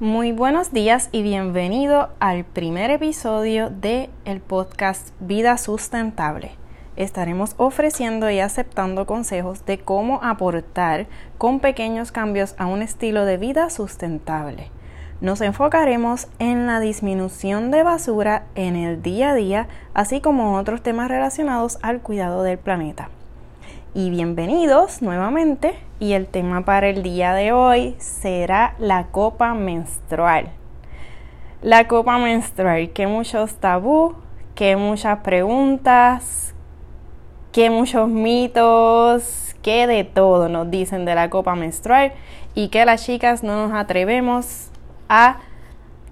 Muy buenos días y bienvenido al primer episodio de el podcast Vida Sustentable. Estaremos ofreciendo y aceptando consejos de cómo aportar con pequeños cambios a un estilo de vida sustentable. Nos enfocaremos en la disminución de basura en el día a día, así como otros temas relacionados al cuidado del planeta. Y bienvenidos nuevamente y el tema para el día de hoy será la copa menstrual. La copa menstrual, que muchos tabú, que muchas preguntas, que muchos mitos, que de todo nos dicen de la copa menstrual y que las chicas no nos atrevemos a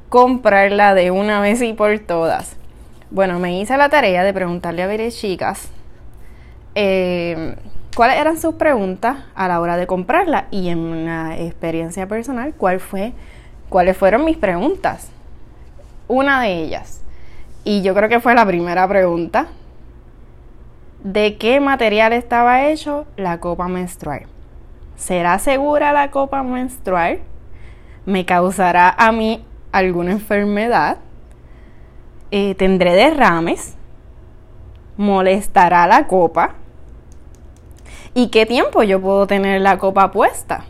comprarla de una vez y por todas. Bueno, me hice la tarea de preguntarle a varias chicas eh, cuáles eran sus preguntas a la hora de comprarla y en una experiencia personal, ¿cuál fue, cuáles fueron mis preguntas. Una de ellas, y yo creo que fue la primera pregunta, ¿de qué material estaba hecho la copa menstrual? ¿Será segura la copa menstrual? ¿Me causará a mí alguna enfermedad? Eh, ¿Tendré derrames? ¿Molestará la copa? ¿Y qué tiempo yo puedo tener la copa puesta?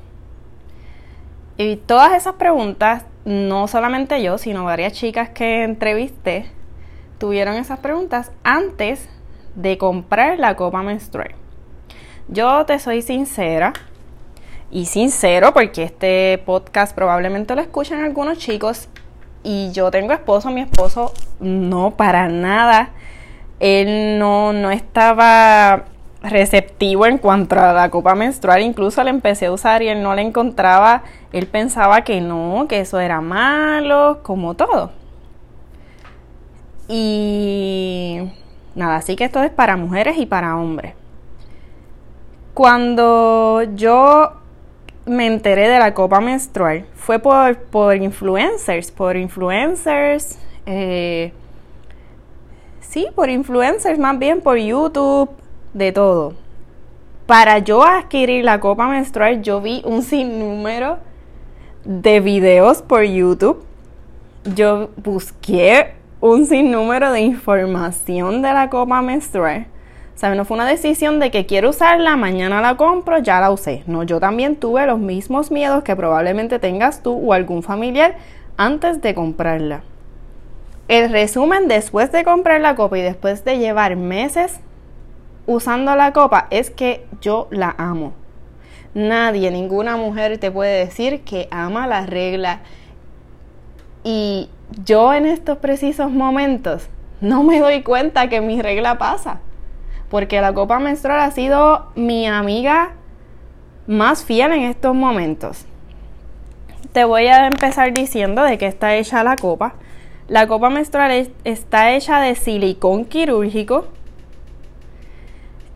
Y todas esas preguntas, no solamente yo, sino varias chicas que entrevisté, tuvieron esas preguntas antes de comprar la copa menstrual. Yo te soy sincera y sincero porque este podcast probablemente lo escuchan algunos chicos y yo tengo esposo, mi esposo no para nada, él no, no estaba receptivo en cuanto a la copa menstrual. Incluso la empecé a usar y él no la encontraba. Él pensaba que no, que eso era malo, como todo. Y nada, así que esto es para mujeres y para hombres. Cuando yo me enteré de la copa menstrual fue por, por influencers, por influencers, eh, sí, por influencers más bien, por YouTube, de todo. Para yo adquirir la copa menstrual, yo vi un sinnúmero de videos por YouTube. Yo busqué un sinnúmero de información de la copa menstrual. O no fue una decisión de que quiero usarla, mañana la compro, ya la usé. No, yo también tuve los mismos miedos que probablemente tengas tú o algún familiar antes de comprarla. El resumen después de comprar la copa y después de llevar meses usando la copa es que yo la amo. Nadie, ninguna mujer te puede decir que ama la regla. Y yo en estos precisos momentos no me doy cuenta que mi regla pasa. Porque la copa menstrual ha sido mi amiga más fiel en estos momentos. Te voy a empezar diciendo de qué está hecha la copa. La copa menstrual está hecha de silicón quirúrgico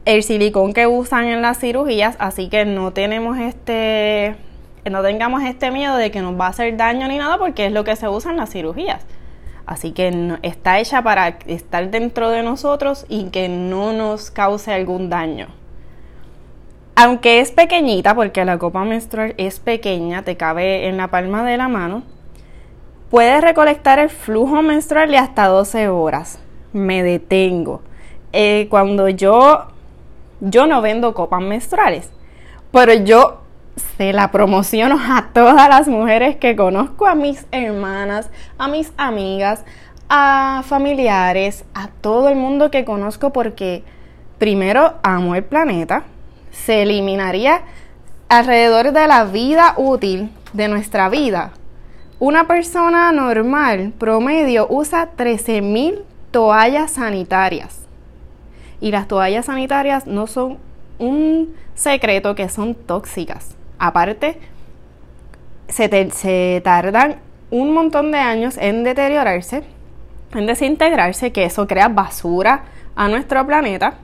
el silicón que usan en las cirugías, así que no tenemos este no tengamos este miedo de que nos va a hacer daño ni nada porque es lo que se usa en las cirugías. Así que está hecha para estar dentro de nosotros y que no nos cause algún daño. Aunque es pequeñita, porque la copa menstrual es pequeña, te cabe en la palma de la mano, puedes recolectar el flujo menstrual de hasta 12 horas. Me detengo. Eh, cuando yo yo no vendo copas menstruales, pero yo se la promociono a todas las mujeres que conozco, a mis hermanas, a mis amigas, a familiares, a todo el mundo que conozco porque primero amo el planeta, se eliminaría alrededor de la vida útil de nuestra vida. Una persona normal promedio usa 13.000 toallas sanitarias. Y las toallas sanitarias no son un secreto que son tóxicas. Aparte, se, tardan un montón de años en deteriorarse, en desintegrarse, que eso crea basura a nuestro planeta.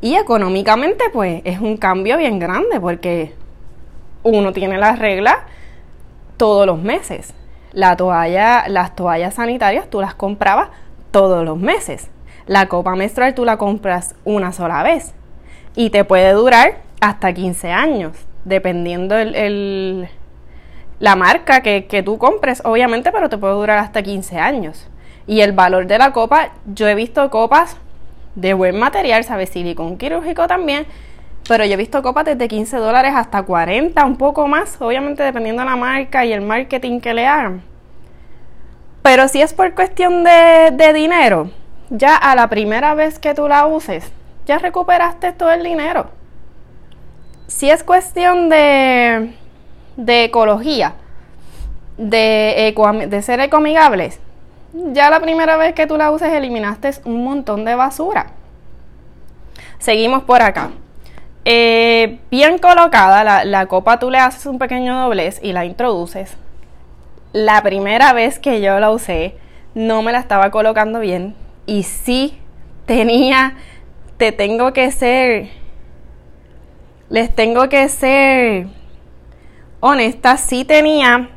Y económicamente, pues es un cambio bien grande porque uno tiene las reglas todos los meses. La toalla, las toallas sanitarias tú las comprabas todos los meses. La copa menstrual tú la compras una sola vez y te puede durar hasta 15 años, dependiendo el, la marca que, que tú compres, obviamente, pero te puede durar hasta 15 años. Y el valor de la copa, yo he visto copas de buen material, ¿sabes? Silicón quirúrgico también, pero yo he visto copas desde 15 dólares hasta 40, un poco más, obviamente dependiendo de la marca y el marketing que le hagan. Pero si es por cuestión de, de dinero, ya a la primera vez que tú la uses, ya recuperaste todo el dinero. Si es cuestión de, de ecología, de, de ser ecoamigables, ya la primera vez que tú la uses eliminaste un montón de basura. Seguimos por acá. Eh, bien colocada, la, la, copa tú le haces un pequeño doblez y la introduces. La primera vez que yo la usé, no me la estaba colocando bien y sí tenía, te tengo que ser, les tengo que ser honesta, sí tenía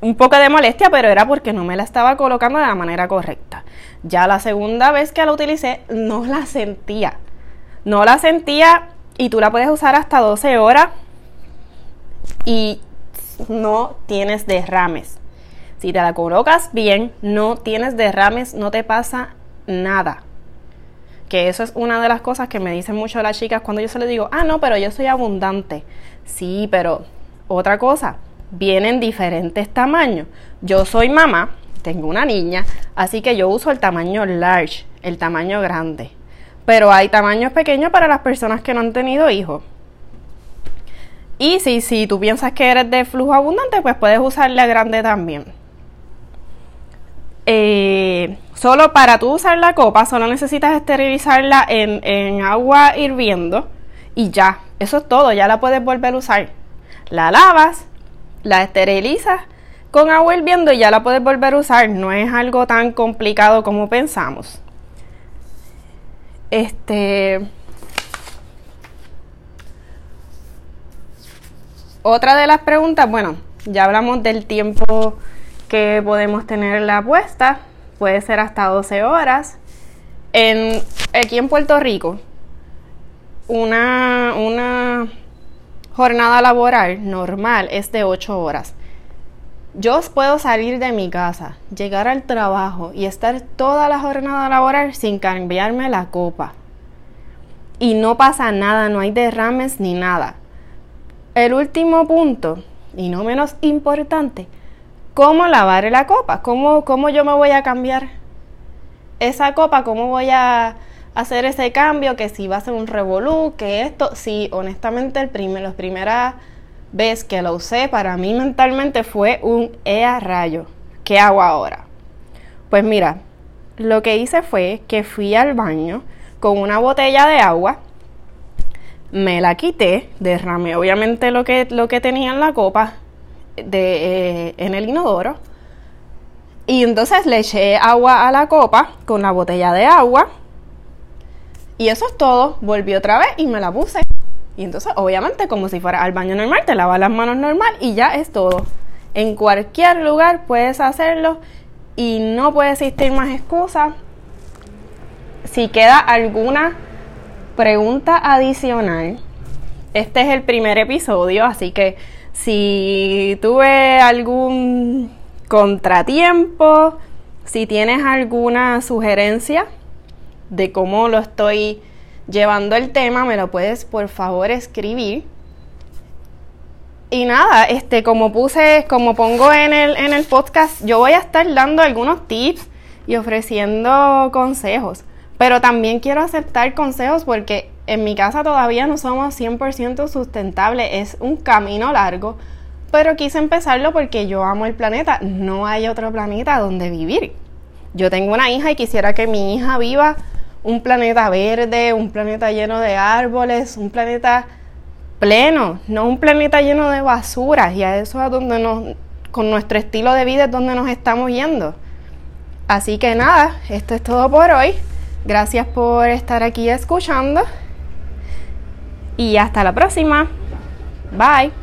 un poco de molestia, pero era porque no me la estaba colocando de la manera correcta. Ya la segunda vez que la utilicé, no la sentía. No la sentía y tú la puedes usar hasta 12 horas y no tienes derrames. Si te la colocas bien, no tienes derrames, no te pasa nada. Que eso es una de las cosas que me dicen mucho las chicas cuando yo se les digo, ah, no, pero yo soy abundante. Sí, pero otra cosa, vienen diferentes tamaños. Yo soy mamá, tengo una niña, así que yo uso el tamaño large, el tamaño grande. Pero hay tamaños pequeños para las personas que no han tenido hijos. Y si, si tú piensas que eres de flujo abundante, pues puedes usar la grande también. Eh, solo para tú usar la copa, solo necesitas esterilizarla en, agua hirviendo y ya, eso es todo, ya la puedes volver a usar. La lavas, la esterilizas con agua hirviendo y ya la puedes volver a usar. No es algo tan complicado como pensamos. Este. Otra de las preguntas, bueno, ya hablamos del tiempo que podemos tener la puesta, puede ser hasta 12 horas. En, aquí en Puerto Rico, una, una jornada laboral normal es de 8 horas. Yo puedo salir de mi casa, llegar al trabajo y estar toda la jornada laboral sin cambiarme la copa. Y no pasa nada, no hay derrames ni nada. El último punto, y no menos importante, ¿cómo lavar la copa? ¿Cómo, cómo yo me voy a cambiar esa copa? ¿Cómo voy a hacer ese cambio, que si va a ser un revolú, que esto, sí, honestamente el primer, la primera vez que lo usé para mí mentalmente fue un ea rayo. ¿Qué hago ahora? Pues mira, lo que hice fue que fui al baño con una botella de agua, me la quité, derramé obviamente lo que, lo que tenía en la copa de, eh, en el inodoro y entonces le eché agua a la copa con la botella de agua y eso es todo. Volví otra vez y me la puse. Y entonces, obviamente, como si fuera al baño normal, te lavas las manos normal y ya es todo. En cualquier lugar puedes hacerlo y no puede existir más excusas. Si queda alguna pregunta adicional, este es el primer episodio, así que si tuve algún contratiempo, si tienes alguna sugerencia, de cómo lo estoy llevando el tema, me lo puedes por favor escribir. Y nada, este, como puse, como pongo en el, en el podcast, yo voy a estar dando algunos tips y ofreciendo consejos. Pero también quiero aceptar consejos porque en mi casa todavía no somos 100% sustentables. Es un camino largo. Pero quise empezarlo porque yo amo el planeta. No hay otro planeta donde vivir. Yo tengo una hija y quisiera que mi hija viva un planeta verde, un planeta lleno de árboles, un planeta pleno, no un planeta lleno de basuras y a eso es donde nos, con nuestro estilo de vida es donde nos estamos yendo. Así que nada, esto es todo por hoy. Gracias por estar aquí escuchando y hasta la próxima. Bye.